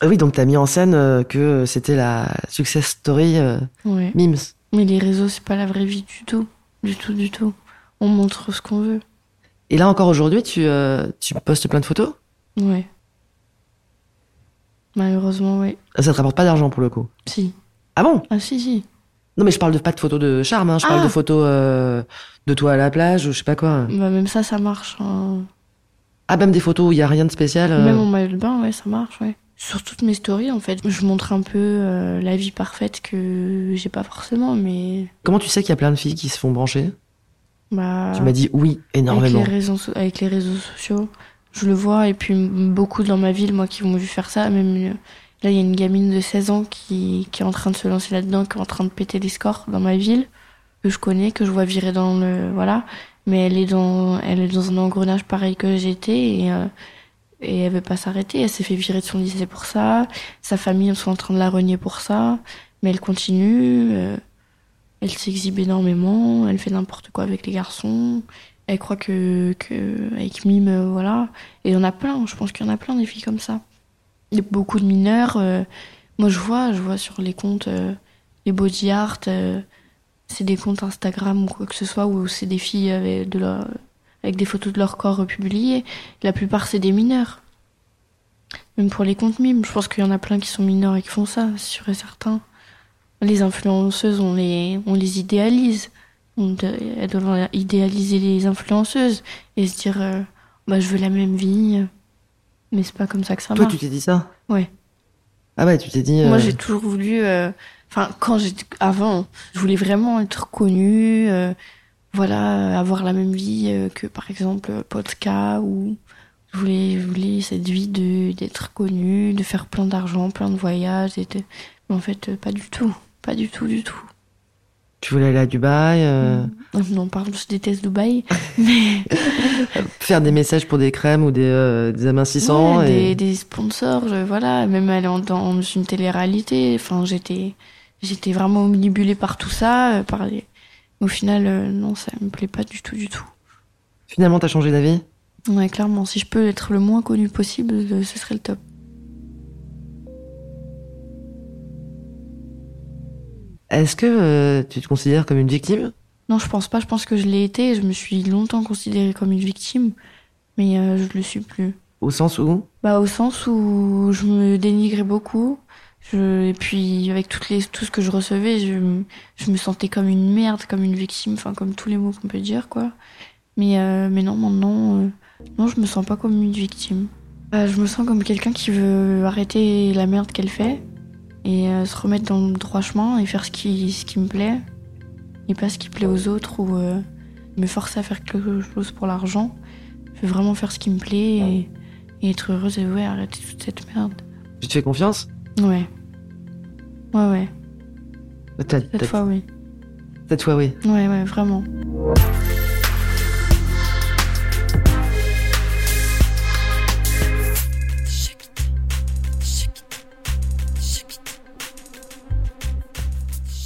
Ah Oui, donc t'as mis en scène que c'était la success story
ouais.
Mims.
Mais les réseaux, c'est pas la vraie vie du tout. Du tout, du tout. On montre ce qu'on veut.
Et là, encore aujourd'hui, tu, euh, tu postes plein de photos?
Ouais. Malheureusement, oui.
Ah, Ça te rapporte pas d'argent pour le coup?
Si.
Ah bon?
Ah, si, si.
Non, mais je parle de pas de photos de charme, hein, je parle
Ah.
de photos euh, de toi à la plage ou je sais pas quoi.
Bah, même ça, ça marche. hein.
Ah, même des photos où il y a rien de spécial. euh.
Même en maillot de bain, ouais, ça marche, ouais. Sur toutes mes stories, en fait, je montre un peu euh, la vie parfaite que j'ai pas forcément, mais
Comment tu sais qu'il y a plein de filles qui se font brancher?
Bah,
Tu m'as dit oui,
avec
énormément.
les, réseaux, so- avec les réseaux sociaux, je le vois, et puis beaucoup dans ma ville, moi, qui m'ont vu faire ça. Même euh, là, il y a une gamine de 16 ans qui, qui est en train de se lancer là-dedans, qui est en train de péter des scores dans ma ville, que je connais, que je vois virer dans le. Voilà. Mais elle est dans, elle est dans un engrenage pareil que j'étais, et. euh, et elle veut pas s'arrêter. Elle s'est fait virer de son lycée pour ça. Sa famille, ils sont en train de la renier pour ça. Mais elle continue. euh, elle s'exhibe énormément. Elle fait n'importe quoi avec les garçons. Elle croit que, que avec Mime, euh, voilà. Et il y en a plein. Je pense qu'il y en a plein des filles comme ça. Il y a beaucoup de mineurs. euh, moi, je vois, je vois sur les comptes, les body art. c'est des comptes Instagram ou quoi que ce soit où c'est des filles avec de leur, avec des photos de leur corps publiées. La plupart, c'est des mineurs. Même pour les comptes mimes, je pense qu'il y en a plein qui sont mineurs et qui font ça, c'est sûr et certain. Les influenceuses, on les, on les idéalise. On elles doivent idéaliser les influenceuses et se dire, euh, bah, je veux la même vie. Mais c'est pas comme ça que ça
Toi,
marche.
tu t'es dit ça?
Ouais.
Ah ouais, tu t'es dit.
Moi,
euh,
j'ai toujours voulu. euh, Enfin, quand j'étais avant, je voulais vraiment être connue, voilà, avoir la même vie euh, que par exemple Podka ou je voulais, je voulais cette vie de d'être connue, de faire plein d'argent, plein de voyages, et de... mais en fait, euh, pas du tout, pas du tout, du tout.
Tu voulais aller à Dubaï, euh,
Non, pardon, je déteste Dubaï, mais
faire des messages pour des crèmes ou des, euh, des amincissants.
Ouais,
et...
des, des sponsors, je- voilà, même aller en- dans une télé-réalité. Enfin, j'étais, j'étais vraiment omnibulée par tout ça. euh, Par les... Au final, euh, non, ça me plaît pas du tout, du tout.
Finalement, t'as changé d'avis?
Ouais, clairement, si je peux être le moins connu possible, euh, ce serait le top.
Est-ce que euh, tu te considères comme une victime?
Non, je pense pas. Je pense que je l'ai été. Je me suis longtemps considérée comme une victime, mais euh, je le suis plus.
Au sens où?
Bah, au sens où je me dénigrais beaucoup. Et puis, avec tout ce que je recevais, je, me- sentais comme une merde, comme une victime, enfin, comme tous les mots qu'on peut dire, quoi. Mais, euh, mais non, maintenant, euh, non, je me sens pas comme une victime. Bah, je me sens comme quelqu'un qui veut arrêter la merde qu'elle fait et euh, se remettre dans le droit chemin et faire ce qui, ce qui me plaît et pas ce qui plaît aux autres ou euh, me forcer à faire quelque chose pour l'argent. Je veux vraiment faire ce qui me plaît et, et être heureuse et ouais, arrêter toute cette merde.
Tu te fais confiance?
Ouais. Ouais, ouais.
T'as-
Cette
t'as-
fois, oui.
Cette fois, oui.
Ouais, ouais, vraiment.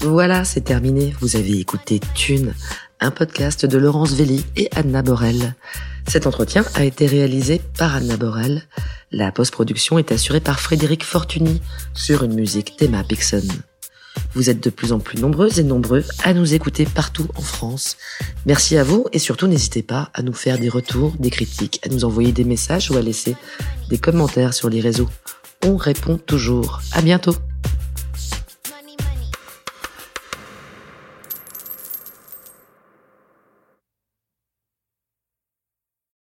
Voilà, c'est terminé. Vous avez écouté Thune, un podcast de Laurence Velli et Anna Borel. Cet entretien a été réalisé par Anna Borel. La post-production est assurée par Frédéric Fortuny sur une musique d'Emma Pixon. Vous êtes de plus en plus nombreuses et nombreux à nous écouter partout en France. Merci à vous et surtout n'hésitez pas à nous faire des retours, des critiques, à nous envoyer des messages ou à laisser des commentaires sur les réseaux. On répond toujours. À bientôt.